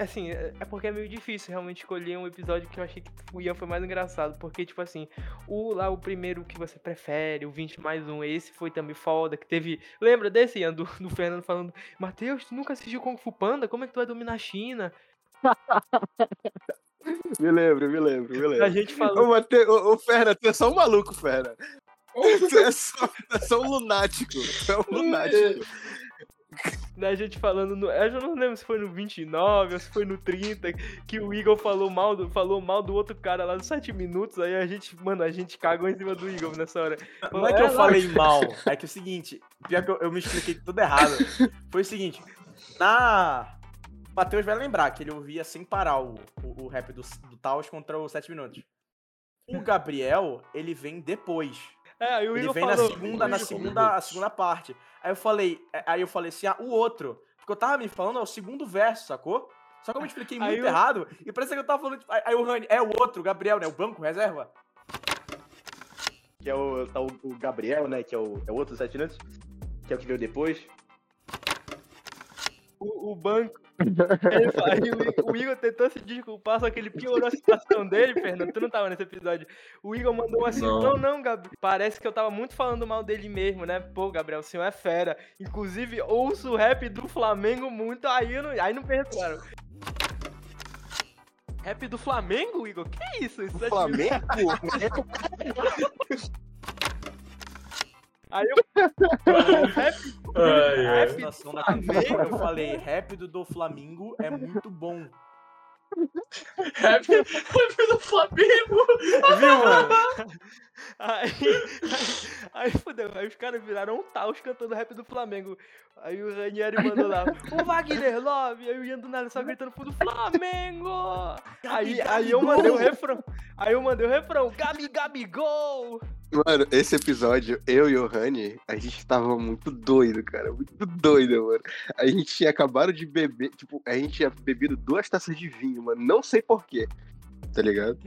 assim, é é porque é meio difícil realmente escolher um episódio que eu achei que o Ian foi mais engraçado. Porque, tipo assim, o lá, o primeiro que você prefere, o 20 mais um, esse foi também foda. Que teve. Lembra desse, Ian, do, do Fernando falando: Matheus, tu nunca assistiu Kung Fu Panda? Como é que tu vai dominar a China? me lembro, me lembro, me A lembro. gente Ô, falou. Mate... ô, ô, Ferna, tu é só um maluco, Ferna. Tu é só, tu é só um lunático. Tu é um lunático. Da gente falando no. Eu já não lembro se foi no 29 ou se foi no 30, que o Igor falou mal do, falou mal do outro cara lá nos 7 minutos. Aí a gente, mano, a gente cagou em cima do Igor nessa hora. Não é que eu falei mal, é que é o seguinte, pior que eu, eu me expliquei tudo errado. Foi o seguinte, na. Matheus vai lembrar que ele ouvia sem parar o, o, o rap do, do Taos contra o 7 minutos. O Gabriel, ele vem depois. É, aí o Ele vem falou. na segunda, na segunda, a segunda parte. Aí eu falei, aí eu falei assim, ah, o outro. Porque eu tava me falando, é o segundo verso, sacou? Só que eu me expliquei Aí muito eu- errado. E parece que eu tava falando. tipo, Aí aí o Rani, é o outro, o Gabriel, né? O banco, reserva. Que é o, tá o, o Gabriel, né? Que é o, é o outro sete minutos. Que é o que veio depois. o, o banco. Ele o, Igor tentou se desculpar, só que ele piorou a situação dele, Fernando. Tu não tava nesse episódio. O Igor mandou assim: Não. Não, não, Gabriel. Parece que eu tava muito falando mal dele mesmo, né? Pô, Gabriel, o senhor é fera. Inclusive, ouço o rap do Flamengo muito, aí não, aí não perdoaram. Rap do Flamengo, Igor? Que isso? Isso é Flamengo? Aí eu. rap, Ai, ai. rap do Flamengo. eu falei, rap do, do Flamingo é muito bom. Rap, rap do Flamengo! Viu, mano? Aí, aí, aí fudeu, aí os caras viraram um taus cantando rap do Flamengo. Aí o Ranieri mandou lá, o Wagner Love, aí o Ian do nada só gritando fundo, Flamengo! Aí, aí eu mandei o refrão, aí eu mandei o refrão, Gabi, Gabi, gol! Mano, esse episódio, eu e o Rani, a gente tava muito doido, cara. Muito doido, mano. A gente tinha acabado de beber, tipo, a gente tinha bebido duas taças de vinho, mano. Não sei porquê. Tá ligado?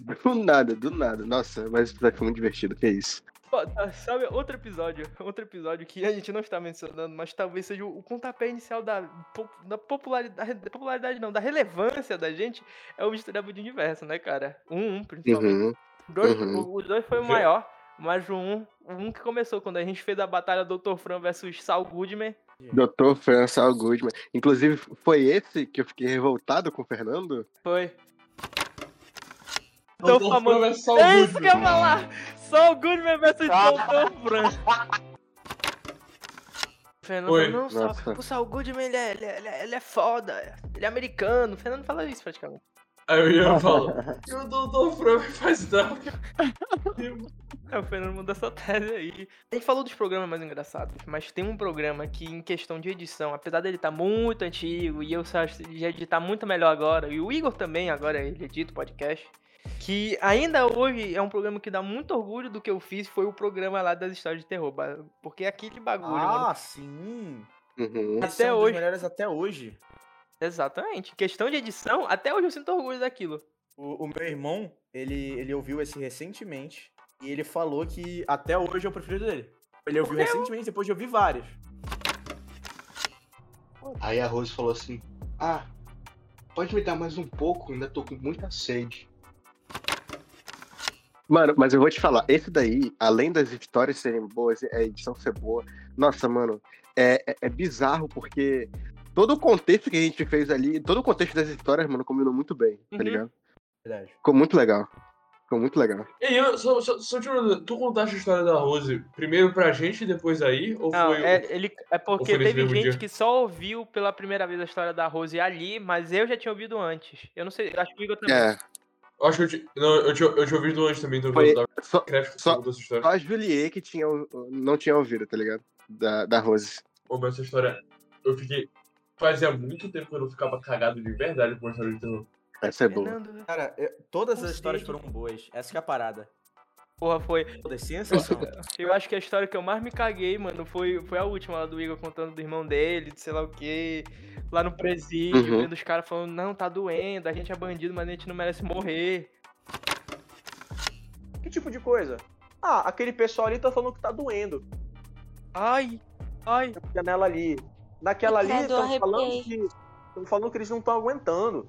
Do nada, do nada. Nossa, mas esse episódio foi muito divertido, que isso. Tá, Sabe, outro episódio, outro episódio que a gente não está mencionando, mas talvez seja o, pontapé inicial da, da popularidade, da popularidade não, da relevância da gente, é o Misturado de Universo, né, cara? Um, um, principalmente. Uhum. Dois, Uhum. o- Os dois foi o maior, mas o um, o um que começou quando a gente fez a batalha Dr. Fran versus Saul Goodman. Dr. François Goodman. Inclusive, foi esse que eu fiquei revoltado com o Fernando? Foi. Doutor Tão famoso. Fran versus Saul É isso que eu ia Goodman. falar! Saul Goodman versus Dr. Fran. Fernando, Oi. não, Nossa. o Saul Goodman ele é, ele, é, ele é- ele é foda, ele é americano. O Fernando fala isso praticamente. Aí eu ia falar. E o Doutor Fran faz droga. É, o Fernando mudou essa tese aí. A gente falou dos programas mais engraçados, mas tem um programa que, em questão de edição, apesar dele estar muito antigo e eu só acho que já editar muito melhor agora, e o Igor também, agora ele edita o podcast, que ainda hoje é um programa que dá muito orgulho do que eu fiz, foi o programa lá das histórias de terror. Porque é aquele bagulho, mano. Ah, sim. Uhum. Até é um hoje. dos melhores até hoje. Exatamente. Questão de edição, até hoje eu sinto orgulho daquilo. O, o meu irmão, ele, ele ouviu esse recentemente e ele falou que até hoje é o preferido dele. Ele ouviu recentemente, depois de ouvir vários. Aí a Rose falou assim: Ah, pode me dar mais um pouco, ainda tô com muita sede. Mano, mas eu vou te falar, esse daí, além das histórias serem boas, a edição ser boa, nossa, mano, é, é, é bizarro porque todo o contexto que a gente fez ali, todo o contexto das histórias, mano, combinou muito bem, tá Uhum. ligado? Verdade. Ficou muito legal. Ficou muito legal. E eu, só, só, só te perguntando, tu contaste a história da Rose primeiro pra gente e depois aí? Ou Não, foi. é, ele, é porque teve gente dia? que só ouviu pela primeira vez a história da Rose ali, mas eu já tinha ouvido antes. Eu não sei, acho que o Igor também. É, Eu acho que eu, te, não, eu, tinha, eu tinha ouvido antes também, então Foi- eu dava só, crédito só- só... essa história. só a Juliet que tinha, não tinha ouvido, tá ligado? Da, da Rose. Pô, mas essa história, eu fiquei. Fazia muito tempo que eu não ficava cagado de verdade com história de terror. Essa é boa. Cara, eu- todas as histórias foram boas. Essa que é a parada. porra, foi. Todas. Eu acho que a história que eu mais me caguei, mano, foi, foi a última lá do Igor contando do irmão dele, de sei lá o quê. Lá no presídio, Uhum. vendo os caras falando, não, tá doendo, a gente é bandido, mas a gente não merece morrer. Que tipo de coisa? Ah, aquele pessoal ali tá falando que tá doendo. Ai, ai. Janela ali. Naquela ali, estão falando que. Estão falando que eles não estão aguentando.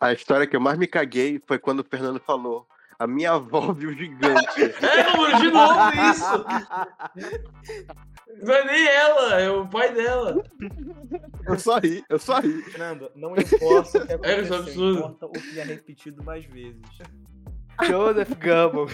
A história que eu mais me caguei foi quando o Fernando falou. A minha avó viu gigante. É, mano, de novo isso! Não é nem ela, é o pai dela. Eu só ri, eu só ri. Fernando, não importa o que É, isso é aconteceu, absurdo. importa o que é repetido mais vezes. Joseph Goebbels.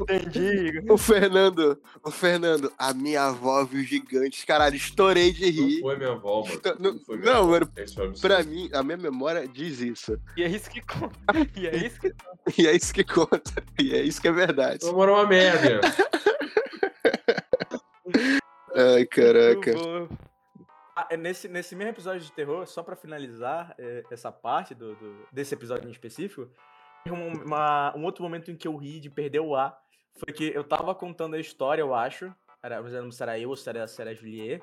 Entendi. O Fernando, o Fernando, a minha avó viu gigantes. Caralho, estourei de Não rir. foi minha avó, mano. Então, Não, foi minha não, avó. mano, absurdo. pra mim, a minha memória diz isso. E é isso que conta. E é isso que E é isso que conta. E é isso que é verdade. É uma merda. Ai, caraca. Ah, é nesse, nesse mesmo episódio de terror, só pra finalizar é, essa parte do, do- desse episódio em específico, um, uma- um outro momento em que eu ri de perder o ar. Foi que eu tava contando a história, eu acho. Era, não sei se era eu ou se era, se era a Juliet.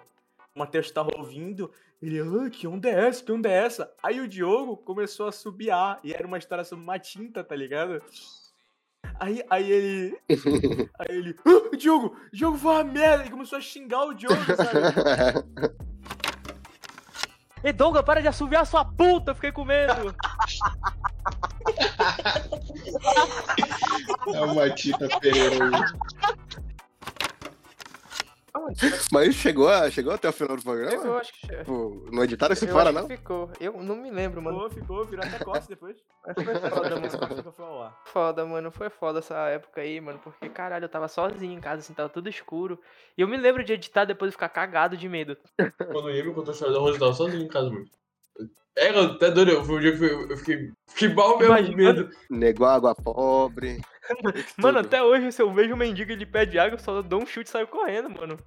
O Matheus tava ouvindo. Ele, ah, que onda é essa? Que onda é essa? Aí o Diogo começou a subiar. E era uma história sobre uma tinta, tá ligado? Aí, aí ele. Aí ele. Ah, Diogo! Diogo foi uma merda! E começou a xingar o Diogo, sabe? Ei, Douglas, para de assoviar sua puta, fiquei com medo. É uma Tita Pereira Mas chegou, a- chegou até o final do programa? Eu acho que. Pô, não editaram esse eu fora, não? ficou. Eu não me lembro, mano. Ficou, ficou, virou até costa depois. Mas foi foda, mano. Foda, mano. Foi foda essa época aí, mano. Porque, caralho, eu tava sozinho em casa, assim, tava tudo escuro. E eu me lembro de editar depois de ficar cagado de medo. Quando o Ian me contou a história da Rose, eu tava sozinho em casa, mano. É, eu até doido. Que eu eu fiquei, fiquei mal mesmo de Imagina. medo. Negou água pobre. Mano, tudo. até hoje, se eu vejo um mendigo ele pede água, eu só dou um chute e saio correndo, mano.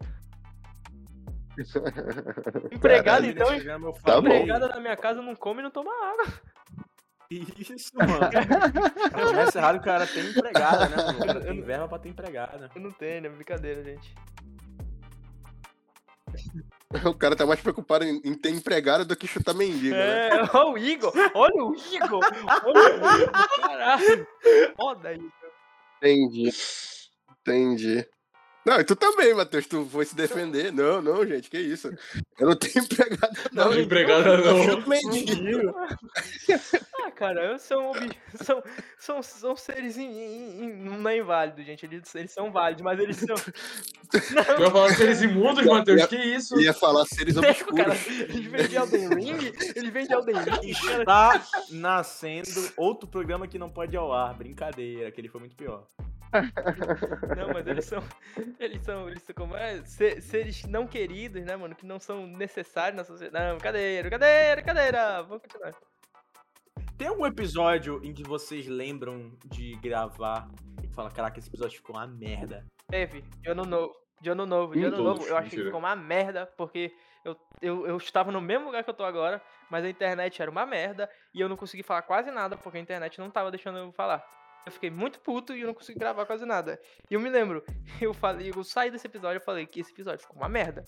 Empregado, Caralho, então, eu Tá empregada na minha casa não come e não toma água. Isso, mano. Começa errado, o cara tem empregada, né? mano? O cara tem verba pra ter empregada. Eu não tenho, é brincadeira, gente. O cara tá mais preocupado em, em ter empregado do que chutar mendigo, né? É, olha o Igor, olha o Igor, olha o Igor, caralho. Foda isso. Entendi. Entendi. Não, e tu também, Matheus, tu foi se defender. Não, não, gente, que isso. Eu não tenho empregado, não. Não, empregada Eu não. chuto mendigo. Ah, cara, eu sou um são, são, são seres in, in- in- não é inválido, gente. Eles, eles são válidos, mas eles são. Tu vai falar seres imundos, Matheus? Que isso? Ia falar seres Não, cara, obscuros. eles vêm de Elden Ring, eles vêm de Elden Ring, cara. Tá nascendo outro programa que não pode ir ao ar. Brincadeira, aquele foi muito pior. Não, mas eles são. Eles são. Eles são como é? Se- Seres não queridos, né, mano? Que não são necessários na sociedade. Não, brincadeira, brincadeira, brincadeira. Vamos continuar. Tem algum episódio em que vocês lembram de gravar e falar, caraca, esse episódio ficou uma merda? Teve, de ano novo. De ano novo, de ano todos, novo, eu achei que ficou uma merda, porque eu, eu, eu estava no mesmo lugar que eu tô agora, mas a internet era uma merda e eu não consegui falar quase nada, porque a internet não tava deixando eu falar. Eu fiquei muito puto e eu não consegui gravar quase nada. E eu me lembro, eu falei, eu saí desse episódio e falei que esse episódio ficou uma merda.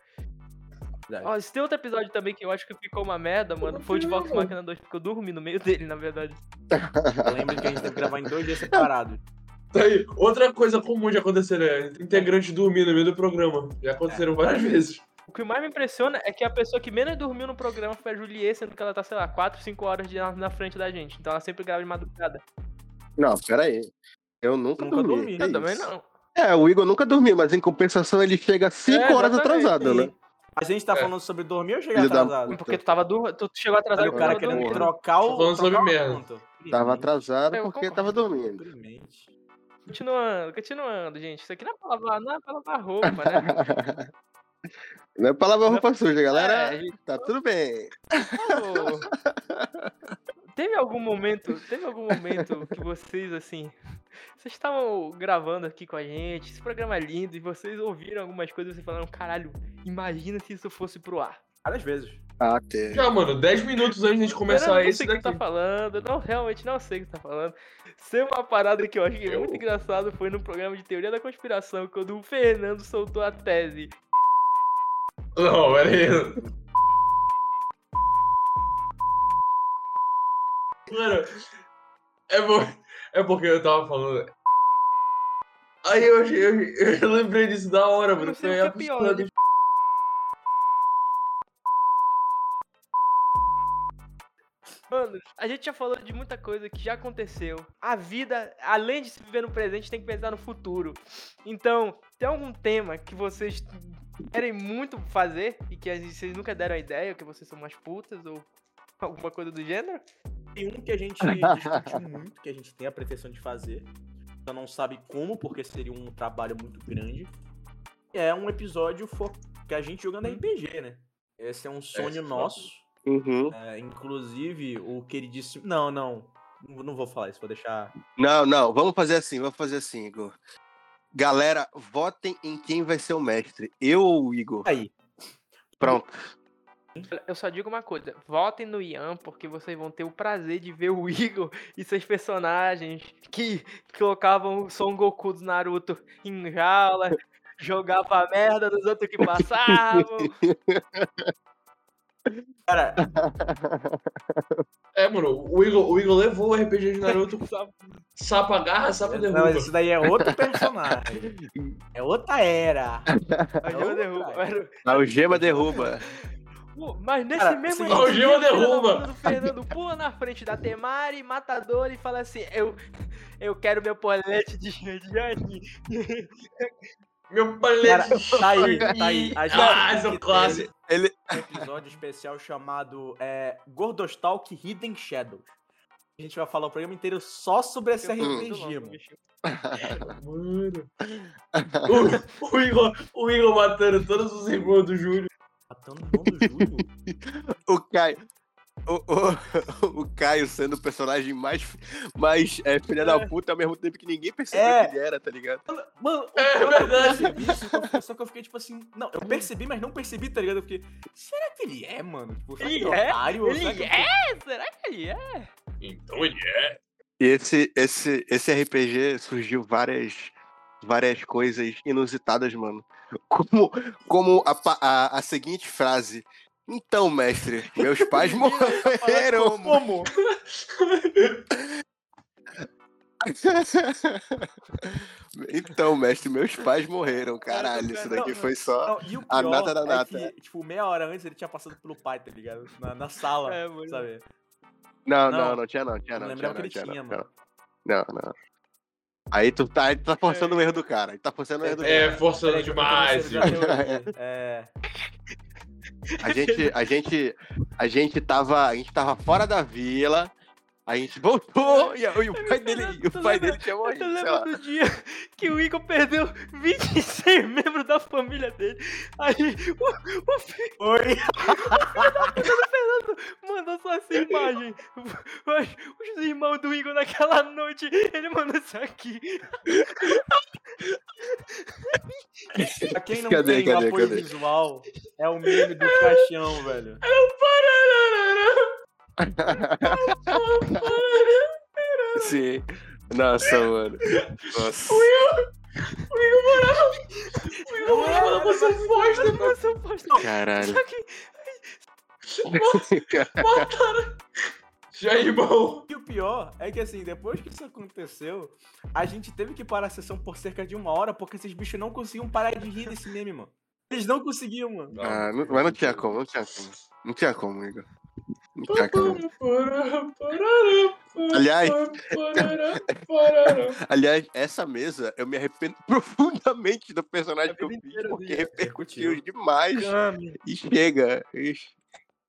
Verdade. Ó, se tem outro episódio também que eu acho que ficou uma merda, mano, foi o de Vox Machina 2, porque eu dormi no meio dele, na verdade. Eu lembro que a gente teve que gravar em dois dias separados. Tá aí. Outra coisa comum de acontecer é integrante dormir no meio do programa. Já aconteceram várias vezes. O que mais me impressiona é que a pessoa que menos dormiu no programa foi a Juliet, sendo que ela tá, sei lá, 4, 5 horas de, na frente da gente. Então ela sempre grava de madrugada. Não, peraí. Eu nunca, Nunca dormi. dormi. Eu também isso? não. É, o Igor nunca dormiu, mas em compensação ele chega 5 É, horas atrasado, né? Mas a gente tá É. falando sobre dormir ou chegar atrasado? Porque tu tava dur... tu chegou atrasado o cara querendo dormindo. trocar o. Tô falando sobre merda. Tava atrasado Eu porque tava dormindo. Continuando, continuando, gente. Isso aqui não é pra lavar, não é pra lavar roupa, né? Não é pra lavar roupa suja, galera. É, gente, Tá tudo bem. Teve algum momento, teve algum momento que vocês, assim, vocês estavam gravando aqui com a gente, esse programa é lindo, e vocês ouviram algumas coisas e vocês falaram, caralho, imagina se isso fosse pro ar. Várias vezes. Ah, teve. Já, mano, 10 minutos antes de a gente eu começar não esse sei o que tu daqui. tá falando, eu não, realmente não sei o que tá falando. Ser uma parada que eu achei Eu- muito engraçado foi no programa de teoria da conspiração, quando o Fernando soltou a tese. Não, pera Mano, é, por... é porque eu tava falando. Aí eu, eu, eu lembrei disso da hora, mano. Foi que a é pior, pistola né? Mano, a gente já falou de muita coisa que já aconteceu. A vida, além de se viver no presente, tem que pensar no futuro. Então, tem algum tema que vocês querem muito fazer e que vocês nunca deram a ideia, que vocês são umas putas ou alguma coisa do gênero? Tem um que a gente discutiu muito, que a gente tem a pretensão de fazer. Só não sabe como, porque seria um trabalho muito grande. É um episódio fo- que a gente jogando RPG, né? Esse é um sonho esse é nosso. Uhum. É, inclusive, o queridíssimo. Não, não. Não não vou falar isso, vou deixar. Não, não, vamos fazer assim, vamos fazer assim, Igor. Galera, votem em quem vai ser o mestre. Eu ou o Igor? Aí. Pronto. Eu só digo uma coisa, votem no Ian, porque vocês vão ter o prazer de ver o Igor e seus personagens que colocavam o Son Goku do Naruto em jaula, jogava a merda dos outros que passavam. Cara, É, mano, o Igor, o Igor levou o RPG de Naruto sapo agarra, sapo não, derruba. isso daí é outro personagem. É outra era. A É Gema outra derruba. era. Algema derruba. Pô, Mas nesse Cara, mesmo sim, o dia, Gema o filho da derruba. do Fernando pula na frente da Temari, matador e fala assim: Eu, eu quero meu polete de Jane. Meu Cara, palete. tá aí, tá aí. A gente Ah, esse é que um clássico. Ele... um episódio especial chamado é, Gordostalk Hidden Shadows. A gente vai falar o programa inteiro só sobre esse RPG, mano. Mano. O, o Igor, o Igor matando todos os irmãos do Júlio. Matando o irmão do Júlio. O Caio. O, o, o Caio sendo o personagem mais, mais é, filha da puta ao mesmo tempo que ninguém percebeu É. que ele era, tá ligado? Mano, É eu verdade. percebi isso, só que eu- que eu fiquei tipo assim. Não, eu percebi, mas não percebi, tá ligado? Eu fiquei. Será que ele é, mano? Tipo, será Ele que é é? otário? Ele Será que- é? Será que ele é? Então ele é. E esse, esse, esse RPG surgiu várias, várias coisas inusitadas, mano. Como, como a, a, a seguinte frase. Então, mestre, meus pais morreram. Como? então, mestre, meus pais morreram. Caralho, isso daqui Não, foi só. Não, e o A pior nata da é nata. que, tipo, meia hora antes ele tinha passado pelo pai, tá ligado? Na, na sala, É, sabe? Não, Não. não, não tinha não, tinha Não não. lembrava que ele tinha, mano. Não, não. Aí tu tá, aí tu tá forçando o erro do cara. Aí tá forçando o erro do É, cara. forçando demais. teoria. É. A gente, a gente, a gente tava, a gente tava fora da vila. A gente voltou e, e o pai dele, e o pai lembra- dele tinha morrido. sei lembra lá. do dia que o Igor perdeu 26 membros da família dele? Aí o, o filho Oi! do Fernando mandou só essa imagem. Os, os irmãos do Igor naquela noite, ele mandou isso aqui. Pra quem não Cadê, tem o cadê, apoio cadê? visual, é o meme do caixão, velho. Sim. Nossa, mano. Nossa. O Igor morava com essa voz, né? Nossa, eu posto. Caralho. Só que Mataram. Já, irmão. E o pior é que, assim, depois que isso aconteceu, a gente teve que parar a sessão por cerca de uma hora porque esses bichos não conseguiam parar de rir desse meme, mano. Eles não conseguiam, mano. Ah, não- mas não tinha como, não tinha como. Não tinha como, Igor. Aliás- Aliás, essa mesa, eu me arrependo profundamente do personagem que eu vida fiz, porque dele. repercutiu demais. E chega. Ixi.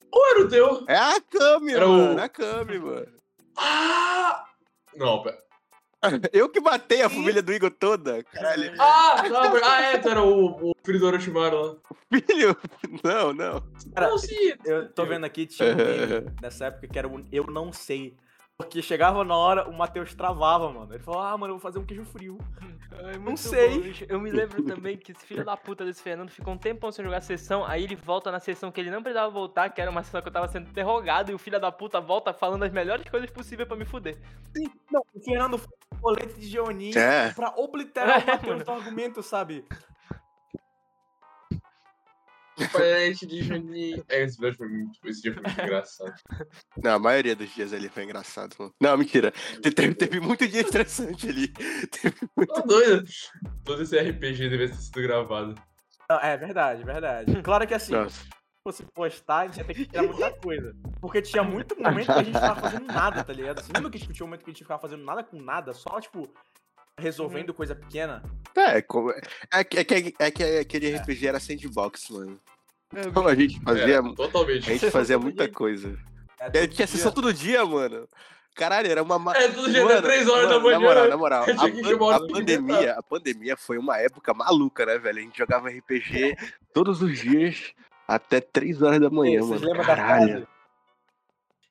Qual era o teu? É a Kami, Era o- mano. É a Kami, mano. Ah! Não, pera. Eu que matei a família do Igor toda. Caralho. Ah, não, mas- ah, é, tu era o, o filho do Orochimaru lá. Filho? Não, não. Cara, Não, sim. Eu tô vendo aqui, tinha um meme nessa época que era o Eu Não Sei. Porque chegava na hora, o Matheus travava, mano. Ele falou, ah, mano, eu vou fazer um queijo frio. Ai, Não sei. bom, eu me lembro também que esse filho da puta desse Fernando ficou um tempão sem jogar sessão, aí ele volta na sessão que ele não precisava voltar, que era uma sessão que eu tava sendo interrogado, e o filho da puta volta falando as melhores coisas possíveis pra me fuder. Não, o Fernando foi um colete de Geoninho É. pra obliterar o É, Matheus mano. do argumento, sabe? Parente de Juninho. É, esse episódio foi muito. Esse dia foi muito engraçado. Não, a maioria dos dias ali foi engraçado, mano. Não, mentira. Te- Teve, teve muito dia estressante ali. Teve muito. Tô doido. Todo esse RPG deve ter sido gravado. Não, É verdade, verdade. Claro que assim, Nossa. se fosse postar, a gente ia ter que tirar muita coisa. Porque tinha muito momento que a gente tava fazendo nada, tá ligado? Você lembra que tinha um momento que a gente ficava fazendo nada com nada, só, tipo, resolvendo coisa pequena? É, como... é, que, é, que, é que aquele RPG era sandbox, mano. Então a gente fazia, É, totalmente. a gente fazia muita coisa. É, É, tinha sessão todo dia, mano. Caralho, era uma. ma- É, todo dia até Mano, 3 horas da mano, manhã. Na moral, na moral. A, a pandemia, a pandemia foi uma época maluca, né, velho? A gente jogava RPG todos os dias até 3 horas da manhã, Vocês mano. lembram da Caralho.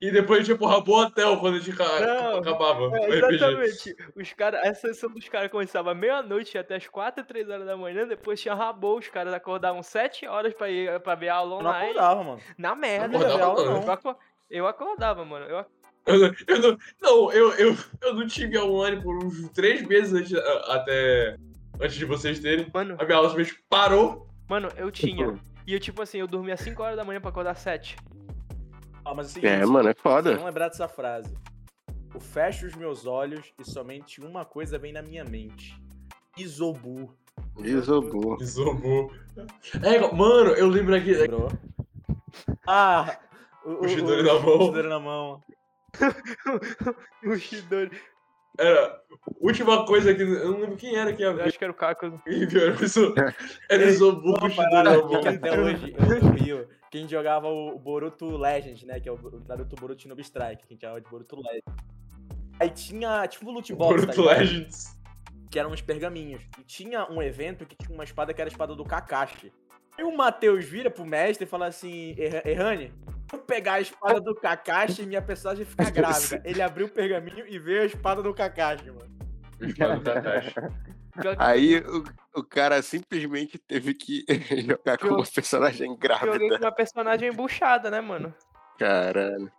E depois a gente ia pro Rabo Hotel quando a gente ca- Não, acabava. o É, exatamente. Os cara, essa sessão dos caras começava meia-noite até as 4 3 horas da manhã, depois tinha rabô, os caras acordavam 7 horas pra, ir, pra ver a aula Eu não online. acordava, mano. Na merda, Não acordava, eu, aula, não. Eu, aco- eu acordava, mano. Eu, Eu, não- eu não, não, eu, eu, eu não tive aula online por uns 3 meses antes, a- até antes de vocês terem. mano, A minha aula simplesmente parou. mano, eu tinha. E eu, tipo assim, eu dormia 5 horas da manhã pra acordar 7. Ah, mas é o seguinte, É, mano, é foda. vão lembrar dessa frase. Eu fecho os meus olhos e somente uma coisa vem na minha mente. Isobu. Isobu. Isobu. É, mano, eu lembro aqui. Lembrou? Ah! O, O Shidori na mão. O Shidori na mão. O Shidori. Era. Última coisa que. Eu não lembro quem era que Eu abriu. acho que era o Caco. Era o Iso- Era o Isobu com o Shidori na mão. que até hoje eu no Rio, quem jogava o Boruto Legend, né? Que é o Naruto Boruto Shinobi Strike, que a gente chamava de Boruto Legend. Aí tinha, tipo, loot box, tá Boruto? Legends. que eram uns pergaminhos. E tinha um evento que tinha uma espada que era a espada do Kakashi. E o Matheus vira pro mestre e fala assim, "Erra- Errani, pegar a espada do Kakashi e minha personagem ficar grávida. Ele abriu o pergaminho e veio a espada do Kakashi, mano. Kakashi. Aí o, o cara simplesmente teve que jogar com uma personagem Joguei grávida. com uma personagem embuchada, né, mano? Caralho.